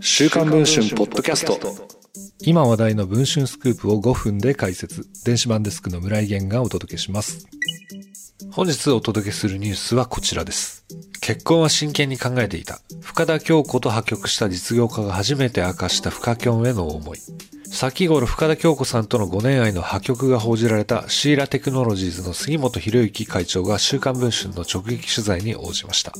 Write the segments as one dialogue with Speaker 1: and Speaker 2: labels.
Speaker 1: 週刊文春ポッドキャスト。
Speaker 2: 今話題の文春スクープを5分で解説。電子版デスクの村井源がお届けします。本日お届けするニュースはこちらです。結婚は真剣に考えていた。深田恭子と破局した実業家が初めて明かした深キョンへの思い。先頃深田恭子さんとの5年愛の破局が報じられたシーラテクノロジーズの杉本博之会長が週刊文春の直撃取材に応じました。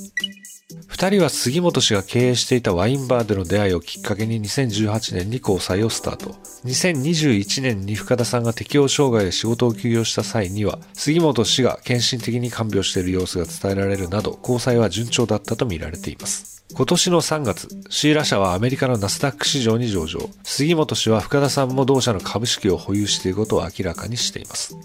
Speaker 2: 二人は杉本氏が経営していたワインバーでの出会いをきっかけに2018年に交際をスタート。2021年に深田さんが適応障害で仕事を休業した際には、杉本氏が献身的に看病している様子が伝えられるなど、交際は順調だったと見られています。今年の3月、シーラ社はアメリカのナスダック市場に上場。杉本氏は深田さんも同社の株式を保有していることを明らかにしています。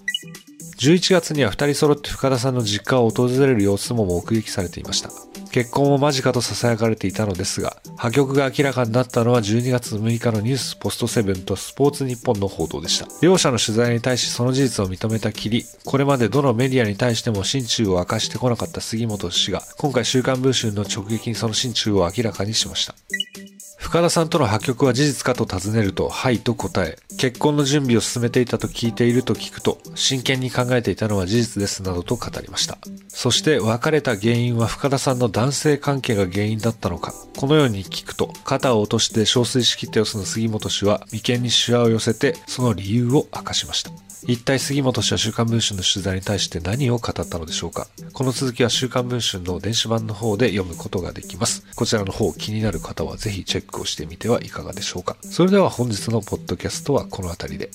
Speaker 2: 11月には2人揃って深田さんの実家を訪れる様子も目撃されていました。結婚も間近と囁かれていたのですが、破局が明らかになったのは12月6日のニュースポストセブンとスポーツ日本の報道でした。両者の取材に対しその事実を認めたきり、これまでどのメディアに対しても心中を明かしてこなかった杉本氏が、今回週刊文春の直撃にその心中を明らかにしました。深田さんとの破局は事実かと尋ねると、はいと答え、結婚の準備を進めていたと聞いていると聞くと、真剣に考えていたのは事実ですなどと語りました。そして別れた原因は深田さんの男性関係が原因だったのか、このように聞くと、肩を落として憔悴しきった様子の杉本氏は眉間にシワを寄せて、その理由を明かしました。一体杉本氏は週刊文春の取材に対して何を語ったのでしょうかこの続きは週刊文春の電子版の方で読むことができます。こちらの方気になる方はぜひチェッククをしてみてはいかがでしょうかそれでは本日のポッドキャストはこの辺りで。